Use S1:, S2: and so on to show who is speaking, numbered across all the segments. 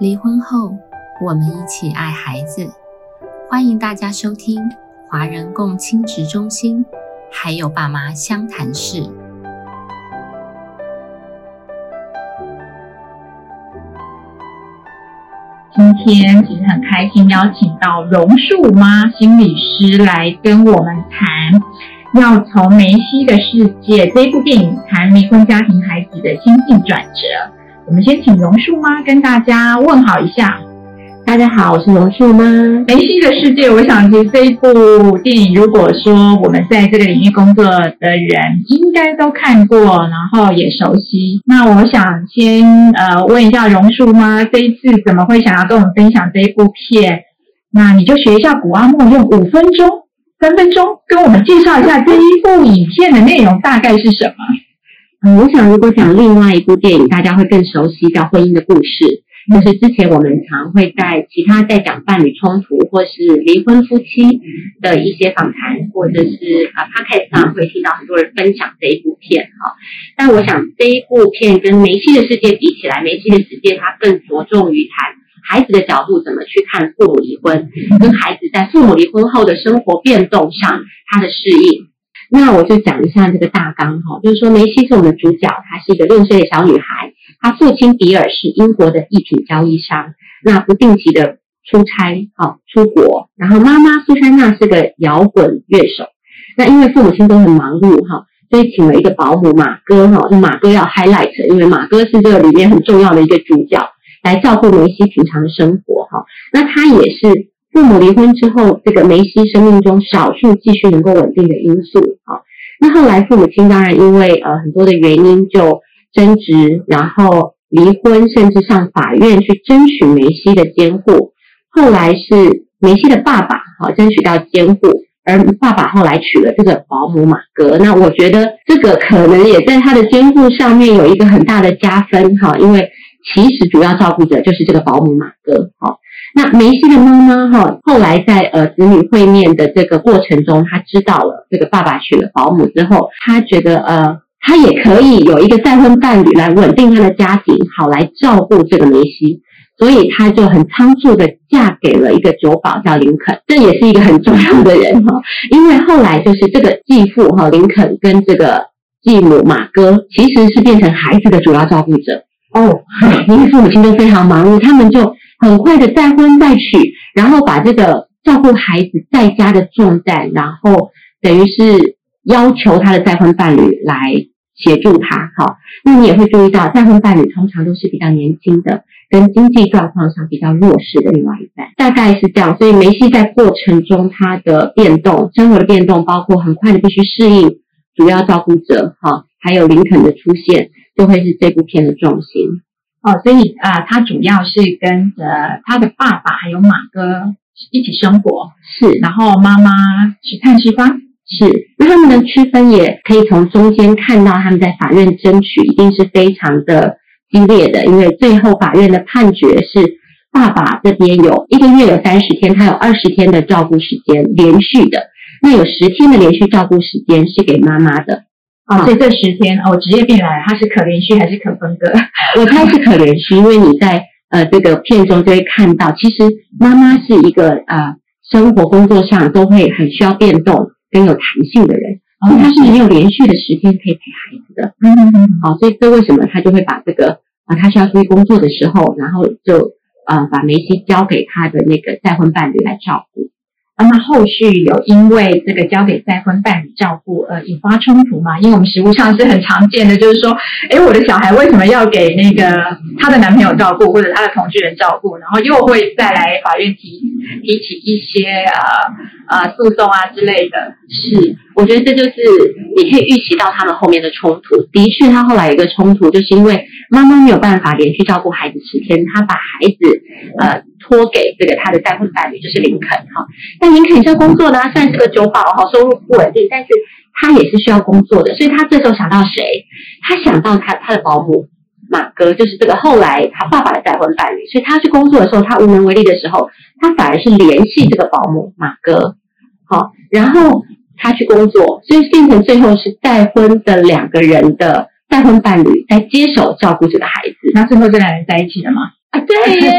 S1: 离婚后，我们一起爱孩子。欢迎大家收听华人共亲职中心，还有爸妈相谈室。
S2: 今天其实很开心，邀请到榕树妈心理师来跟我们谈，要从梅西的世界这部电影谈离婚家庭孩子的心境转折。我们先请榕树妈跟大家问好一下。
S3: 大家好，我是榕树妈。
S2: 梅西的世界，我想其实这一部电影，如果说我们在这个领域工作的人，应该都看过，然后也熟悉。那我想先呃问一下榕树妈，这一次怎么会想要跟我们分享这一部片？那你就学一下古阿莫，用五分钟、三分钟跟我们介绍一下这一部影片的内容大概是什么？
S3: 嗯，我想如果讲另外一部电影，大家会更熟悉，叫《婚姻的故事》。就是之前我们常会在其他在讲伴侣冲突或是离婚夫妻的一些访谈，或者是啊 podcast 上会听到很多人分享这一部片哈。但我想这一部片跟梅西的世界比起来，梅西的世界它更着重于谈孩子的角度怎么去看父母离婚，跟孩子在父母离婚后的生活变动上他的适应。那我就讲一下这个大纲哈，就是说梅西是我们的主角，她是一个六岁的小女孩。她父亲比尔是英国的一品交易商，那不定期的出差，好出国。然后妈妈苏珊娜是个摇滚乐手。那因为父母亲都很忙碌，哈，所以请了一个保姆马哥，哈，马哥要 highlight，因为马哥是这个里面很重要的一个主角，来照顾梅西平常的生活，哈。那他也是父母离婚之后，这个梅西生命中少数继续能够稳定的因素，哈。那后来父母亲当然因为呃很多的原因就。争执，然后离婚，甚至上法院去争取梅西的监护。后来是梅西的爸爸，好争取到监护，而爸爸后来娶了这个保姆马哥。那我觉得这个可能也在他的监护上面有一个很大的加分，哈，因为其实主要照顾者就是这个保姆马哥，哈。那梅西的妈妈，哈，后来在呃子女会面的这个过程中，她知道了这个爸爸娶了保姆之后，她觉得呃。她也可以有一个再婚伴侣来稳定她的家庭，好来照顾这个梅西，所以他就很仓促的嫁给了一个酒保叫林肯，这也是一个很重要的人哈。因为后来就是这个继父哈林肯跟这个继母马哥其实是变成孩子的主要照顾者哦，因为父母亲都非常忙碌，他们就很快的再婚再娶，然后把这个照顾孩子在家的重担，然后等于是要求他的再婚伴侣来。协助他，好，那你也会注意到，再婚伴侣通常都是比较年轻的，跟经济状况上比较弱势的另外一半，大概是这样。所以梅西在过程中他的变动，生活的变动，包括很快的必须适应主要照顾者，哈，还有林肯的出现，就会是这部片的重心。
S2: 哦，所以啊，他主要是跟着他的爸爸还有马哥一起生活，
S3: 是，
S2: 然后妈妈是探视方。
S3: 是，那他们的区分也可以从中间看到，他们在法院争取一定是非常的激烈的，因为最后法院的判决是爸爸这边有一个月有三十天，他有二十天的照顾时间连续的，那有十天的连续照顾时间是给妈妈的
S2: 啊，所以这十天哦，职业病来了，它是可连续还是可分割？
S3: 我猜是可连续，因为你在呃这个片中就会看到，其实妈妈是一个呃生活工作上都会很需要变动。跟有弹性的人，他是没有连续的时间可以陪孩子的，嗯嗯嗯，好，所以这为什么他就会把这个啊，他需要出去工作的时候，然后就啊把梅西交给他的那个再婚伴侣来照顾。
S2: 那么后续有因为这个交给再婚伴侣照顾而引发冲突吗？因为我们实务上是很常见的，就是说，哎，我的小孩为什么要给那个她的男朋友照顾，或者她的同居人照顾，然后又会再来法院提提起一些呃呃诉讼啊之类的。
S3: 是，我觉得这就是你可以预习到他们后面的冲突。的确，他后来有一个冲突，就是因为妈妈没有办法连续照顾孩子十天，他把孩子呃。托给这个他的再婚伴侣，就是林肯哈。但林肯是要工作的，虽然是个酒保哈，收入不稳定，但是他也是需要工作的。所以他这时候想到谁？他想到他他的保姆马哥，就是这个后来他爸爸的再婚伴侣。所以他去工作的时候，他无能为力的时候，他反而是联系这个保姆马哥。好，然后他去工作，所以变成最后是再婚的两个人的再婚伴侣在接手照顾这个孩子。
S2: 那最后这两人在一起了吗？
S3: 啊，对耶！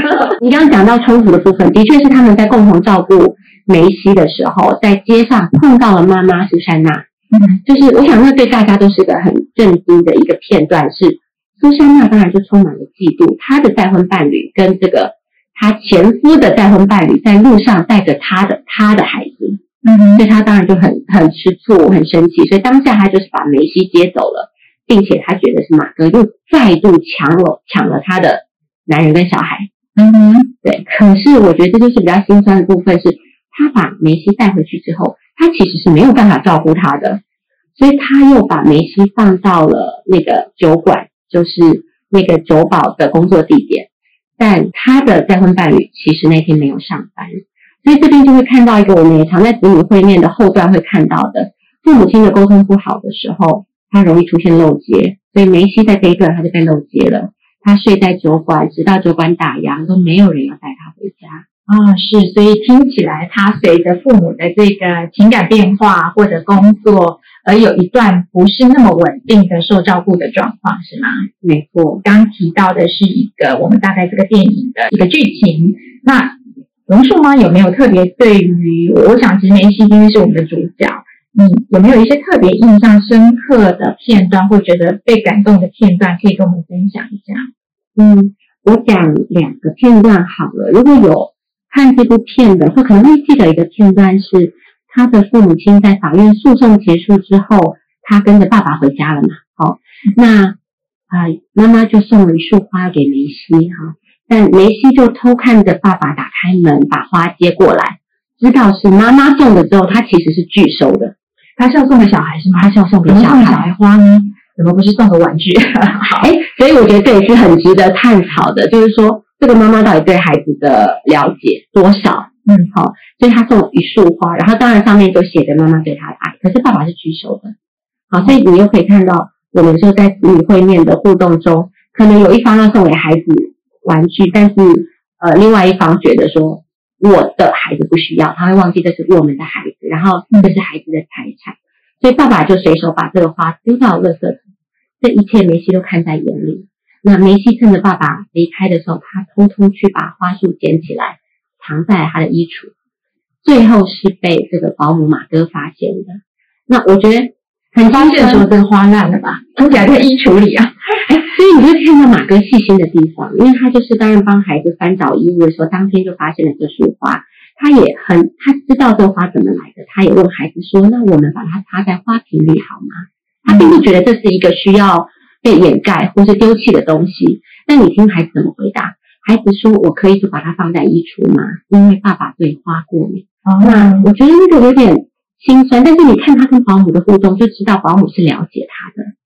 S3: 你刚刚讲到冲突的部分，的确是他们在共同照顾梅西的时候，在街上碰到了妈妈苏珊娜。
S2: 嗯，
S3: 就是我想，那对大家都是个很震惊的一个片段。是苏珊娜当然就充满了嫉妒，她的再婚伴侣跟这个她前夫的再婚伴侣在路上带着她的她的孩子，
S2: 嗯
S3: 所以他当然就很很吃醋，很生气。所以当下他就是把梅西接走了，并且他觉得是马哥又再度抢了抢了他的男人跟小孩。
S2: 嗯哼，
S3: 对，可是我觉得这就是比较心酸的部分是，他把梅西带回去之后，他其实是没有办法照顾他的，所以他又把梅西放到了那个酒馆，就是那个酒保的工作地点。但他的再婚伴侣其实那天没有上班，所以这边就会看到一个我们也常在子女会面的后段会看到的，父母亲的沟通不好的时候，他容易出现漏接，所以梅西在这一段他就被漏接了。他睡在酒馆，直到酒馆打烊，都没有人要带他回家。
S2: 啊、是，所以听起来他随着父母的这个情感变化或者工作，而有一段不是那么稳定的受照顾的状况，是吗？
S3: 没错，
S2: 刚提到的是一个我们大概这个电影的一个剧情。那榕树妈有没有特别对于？我想其实梅西今天是我们的主角，你有没有一些特别印象深刻的片段，或觉得被感动的片段，可以跟我们分享一下？
S3: 嗯，我讲两个片段好了。如果有看这部片的，或可能会记得一个片段是他的父母亲在法院诉讼结束之后，他跟着爸爸回家了嘛。好，那啊、妈妈就送了一束花给梅西哈，但梅西就偷看着爸爸打开门把花接过来，知道是妈妈送的之后，他其实是拒收的。
S2: 他是要送给小孩是吗？
S3: 他是要送给小孩
S2: 孩花呢？怎么不是送个玩具？
S3: 哎，所以我觉得这也是很值得探讨的，就是说这个妈妈到底对孩子的了解多少？
S2: 嗯，
S3: 好，所以他送了一束花，然后当然上面就写着妈妈对他的爱，可是爸爸是拒收的。好，所以你又可以看到，我们就在子女会面的互动中，可能有一方要送给孩子玩具，但是呃，另外一方觉得说我的孩子不需要，他会忘记这是我们的孩子，然后这是孩子的财产，所以爸爸就随手把这个花丢到垃圾桶。这一切梅西都看在眼里。那梅西趁着爸爸离开的时候，他偷偷去把花束捡起来，藏在他的衣橱。最后是被这个保姆马哥发现的。那我觉得很
S2: 发现的时候，
S3: 说，
S2: 这个花烂了吧？而且还在衣橱里啊。
S3: 所以你会看到马哥细心的地方，因为他就是当然帮孩子翻找衣物的时候，当天就发现了这束花。他也很他知道这花怎么来的，他也问孩子说：“那我们把它插在花瓶里好吗？”他并不觉得这是一个需要被掩盖或是丢弃的东西。那你听孩子怎么回答？孩子说：“我可以就把它放在衣橱吗？因为爸爸对花过敏。”哦那
S2: 哦，
S3: 我觉得那个有点心酸，但是你看他跟保姆的互动，就知道保姆是了解他的。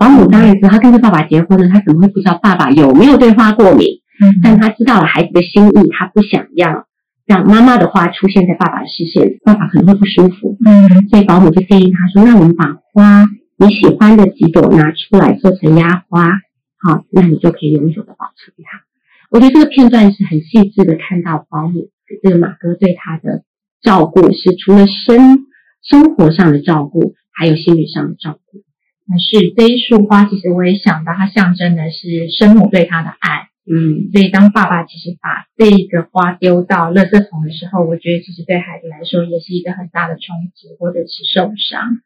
S3: 保姆当然知道，他跟着爸爸结婚了，他怎么会不知道爸爸有没有对花过敏？
S2: 嗯
S3: 但他知道了孩子的心意，他不想要让妈妈的花出现在爸爸的视线，爸爸可能会不舒服。
S2: 嗯
S3: 所以保姆就建议他说：“那我们把花你喜欢的几朵拿出来做成压花，好，那你就可以永久的保存它。”我觉得这个片段是很细致的看到保姆这个马哥对他的照顾，是除了生生活上的照顾，还有心理上的照顾。
S2: 那是这一束花，其实我也想到，它象征的是生母对他的爱。
S3: 嗯，
S2: 所以当爸爸其实把这个花丢到垃圾桶的时候，我觉得其实对孩子来说也是一个很大的冲击或者是受伤。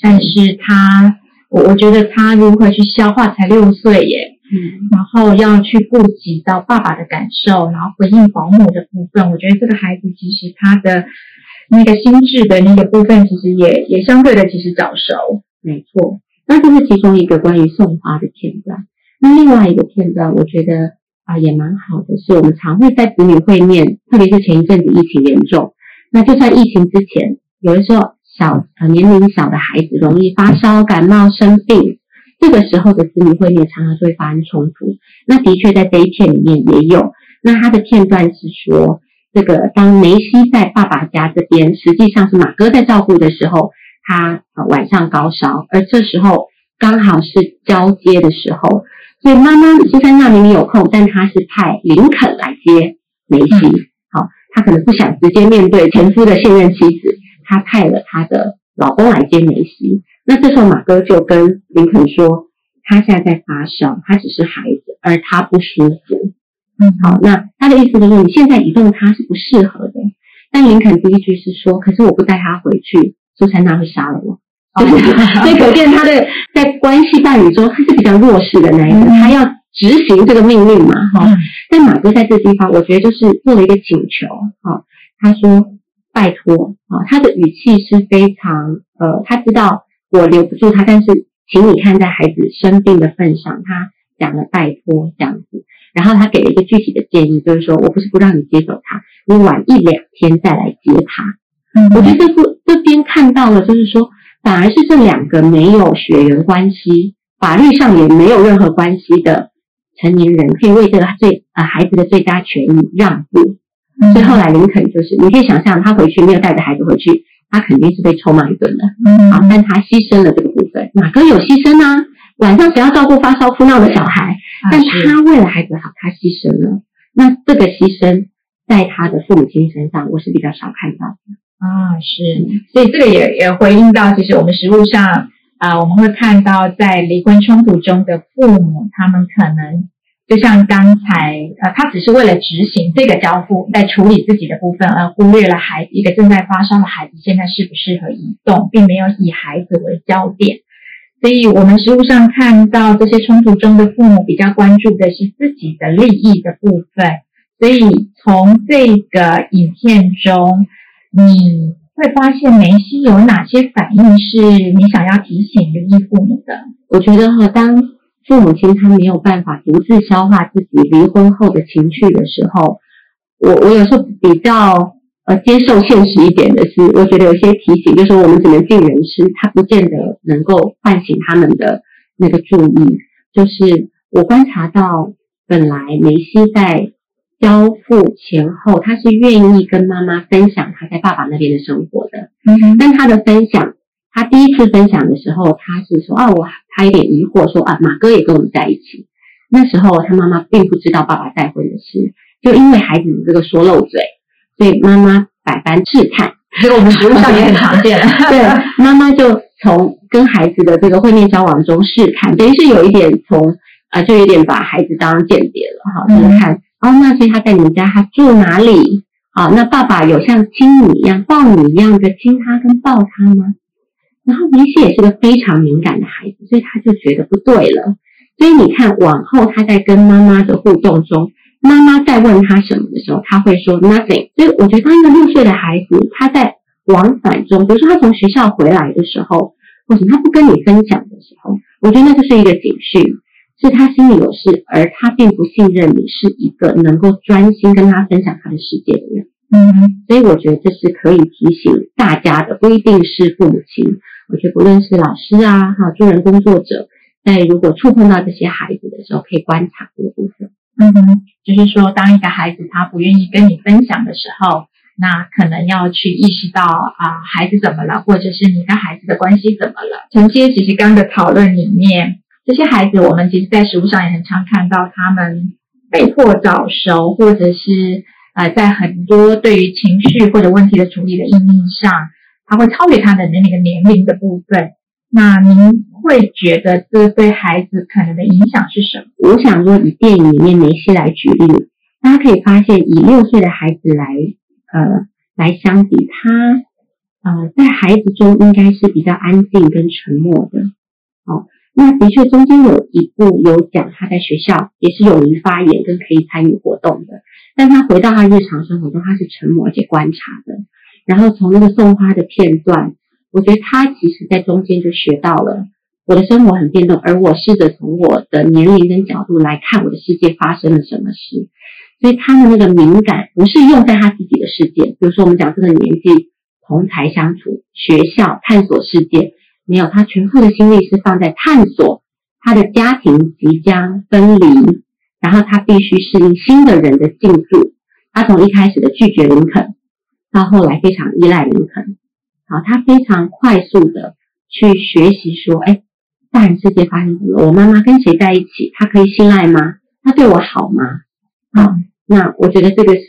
S2: 但是他，我我觉得他如何去消化，才六岁耶，
S3: 嗯，
S2: 然后要去顾及到爸爸的感受，然后回应保姆的部分，我觉得这个孩子其实他的那个心智的那个部分，其实也也相对的其实早熟。
S3: 没错。那这是其中一个关于送花的片段。那另外一个片段，我觉得啊、也蛮好的，是我们常会在子女会面，特别是前一阵子疫情严重，那就算疫情之前，有的时候小呃年龄小的孩子容易发烧、感冒、生病，这个时候的子女会面常常就会发生冲突。那的确在这一片里面也有。那他的片段是说，这个当梅西在爸爸家这边，实际上是马哥在照顾的时候，他呃晚上高烧，而这时候刚好是交接的时候，所以妈妈苏珊娜明明有空，但她是派林肯来接梅西。好、她可能不想直接面对前夫的现任妻子，她派了她的老公来接梅西。那这时候马哥就跟林肯说，他现在在发烧，他只是孩子，而他不舒服。嗯，好，那他的意思就是，你现在移动他是不适合的。但林肯第一句是说，可是我不带他回去，苏珊娜会杀了我。所以可见他的在关系伴侣中，他是比较弱势的那一个，他要执行这个命令嘛，哈。但马哥在这个地方，我觉得就是做了一个请求，哈，他说拜托，啊，他的语气是非常，呃，他知道我留不住他，但是请你看在孩子生病的份上，他讲了拜托这样子，然后他给了一个具体的建议，就是说我不是不让你接走他，你晚一两天再来接他。嗯，我觉得这部这边看到了，就是说。反而是这两个没有血缘关系、法律上也没有任何关系的成年人，可以为这个最呃孩子的最佳权益让步。所以后来林肯就是，你可以想象他回去没有带着孩子回去，他肯定是被臭骂一顿的。好，但他牺牲了这个部分，哪个有牺牲呢？晚上谁要照顾发烧哭闹的小孩？但他为了孩子好，他牺牲了。那这个牺牲在他的父母亲身上，我是比较少看到的。
S2: 啊，是，所以这个也也回应到，其实我们实物上啊，我们会看到在离婚冲突中的父母，他们可能就像刚才呃，他只是为了执行这个交付，在处理自己的部分，而忽略了孩一个正在发烧的孩子现在适不适合移动，并没有以孩子为焦点。所以我们实物上看到这些冲突中的父母比较关注的是自己的利益的部分。所以从这个影片中。你会发现梅西有哪些反应是你想要提醒离异父母的？
S3: 我觉得哈，当父母亲他没有办法独自消化自己离婚后的情绪的时候，我我有时候比较呃接受现实一点的是，我觉得有些提醒，就是我们只能尽人事，他不见得能够唤醒他们的那个注意。就是我观察到，本来梅西在。交付前后，他是愿意跟妈妈分享他在爸爸那边的生活的。嗯，但他的分享，他第一次分享的时候，他是说啊，我他有点疑惑，说啊，马哥也跟我们在一起。那时候他妈妈并不知道爸爸再婚的事，就因为孩子这个说漏嘴，所以妈妈百般试探。
S2: 所以我们实物上也很常见。
S3: 对，妈妈就从跟孩子的这个会面交往中试探，等于是有一点从啊，就有点把孩子当间谍了哈，就是看。哦，那所以他在你们家，他住哪里？好，那爸爸有像亲你一样抱你一样的亲他跟抱他吗？然后梅西也是个非常敏感的孩子，所以他就觉得不对了。所以你看，往后他在跟妈妈的互动中，妈妈在问他什么的时候，他会说 nothing。所以我觉得，当一个六岁的孩子，他在往返中，比如说他从学校回来的时候，或者他不跟你分享的时候，我觉得那就是一个警讯。是他心里有事，而他并不信任你是一个能够专心跟他分享他的世界的人。嗯，所以我觉得这是可以提醒大家的，不一定是父母亲。我觉得不论是老师啊，哈，助人工作者，在如果触碰到这些孩子的时候，可以观察这个部分。
S2: 嗯哼，就是说，当一个孩子他不愿意跟你分享的时候，那可能要去意识到啊，孩子怎么了，或者是你跟孩子的关系怎么了。承接其实刚的讨论里面。这些孩子，我们其实，在食物上也很常看到，他们被迫早熟，或者是呃，在很多对于情绪或者问题的处理的应用上，他会超越他的那个年龄的部分。那您会觉得这对孩子可能的影响是什么？
S3: 我想说，以电影里面梅西来举例，大家可以发现，以六岁的孩子来呃来相比，他呃在孩子中应该是比较安静跟沉默的。哦。那的确，中间有一部有讲他在学校也是勇于发言跟可以参与活动的，但他回到他日常生活中，他是沉默且观察的。然后从那个送花的片段，我觉得他其实在中间就学到了我的生活很变动，而我试着从我的年龄跟角度来看我的世界发生了什么事。所以他的那个敏感不是用在他自己的世界，比如说我们讲这个年纪同才相处、学校探索世界。没有，他全部的心力是放在探索他的家庭即将分离，然后他必须适应新的人的进驻。他从一开始的拒绝林肯，到后来非常依赖林肯。好，他非常快速的去学习说：“哎，大人世界发生什么？我妈妈跟谁在一起？他可以信赖吗？他对我好吗？”好，那我觉得这个是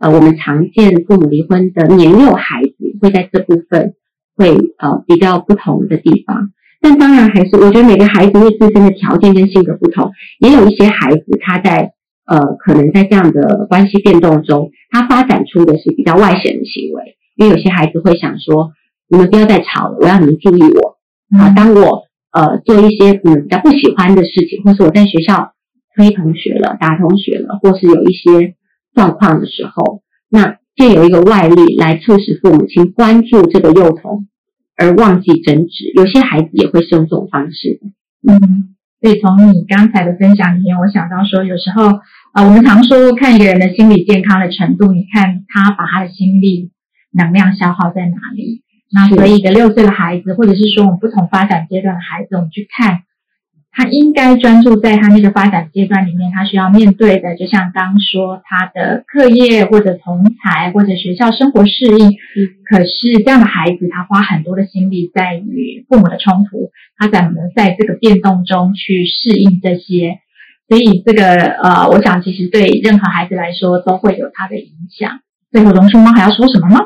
S3: 呃，我们常见父母离婚的年幼孩子会在这部分。会呃比较不同的地方，但当然还是我觉得每个孩子因为自身的条件跟性格不同，也有一些孩子他在呃，可能在这样的关系变动中，他发展出的是比较外显的行为。因为有些孩子会想说：“你们不要再吵了，我要你们注意我。”啊，当我呃做一些嗯比较不喜欢的事情，或是我在学校推同学了、打同学了，或是有一些状况的时候，那借由一个外力来促使父母亲关注这个幼童，而忘记争执。有些孩子也会是用这种方式。
S2: 嗯，所以从你刚才的分享里面，我想到说，有时候啊，我们常说看一个人的心理健康的程度，你看他把他的心力能量消耗在哪里。那所以一个六岁的孩子，或者是说我们不同发展阶段的孩子，我们去看，他应该专注在他那个发展阶段里面，他需要面对的，就像刚说他的课业或者同才或者学校生活适应。可是这样的孩子，他花很多的心力在与父母的冲突，他怎么在这个变动中去适应这些？所以这个呃，我想其实对任何孩子来说都会有他的影响。最后，龙叔妈还要说什么吗？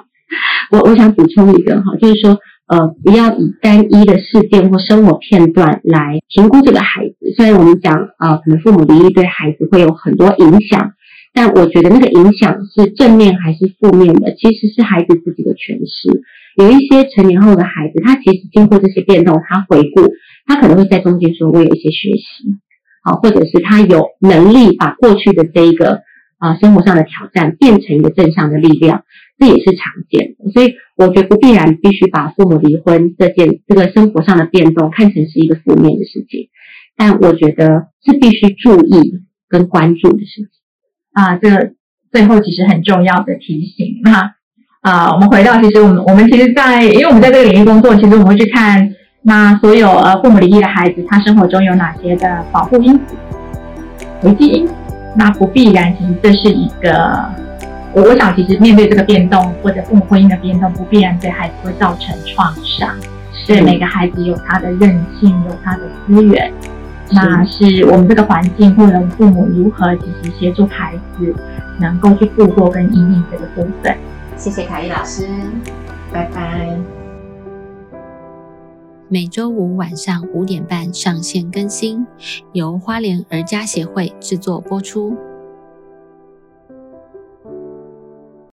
S3: 我我想补充一个哈，就是说，呃，不要以单一的事件或生活片段来评估这个孩子。虽然我们讲啊，可能父母离异对孩子会有很多影响，但我觉得那个影响是正面还是负面的，其实是孩子自己的诠释。有一些成年后的孩子，他其实经过这些变动，他回顾，他可能会在中间说，我有一些学习，好，或者是他有能力把过去的这一个啊生活上的挑战变成一个正向的力量。这也是常见的，所以我觉得不必然必须把父母离婚这件这个生活上的变动看成是一个负面的事情，但我觉得是必须注意跟关注的事情
S2: 啊。这个最后其实很重要的提醒。那啊，我们回到其实我们我们其实，在因为我们在这个领域工作，其实我们会去看那所有呃父母离异的孩子，他生活中有哪些的保护因子、危机因。那不必然，其实这是一个。我我想，其实面对这个变动或者父母婚姻的变动，不必然对孩子会造成创伤。是每个孩子有他的韧性，有他的资源，那是我们这个环境或者父母如何其实协助孩子能够去度过跟应对这个部分。
S1: 谢谢凯丽老师，拜拜。每周五晚上五点半上线更新，由花莲儿家协会制作播出。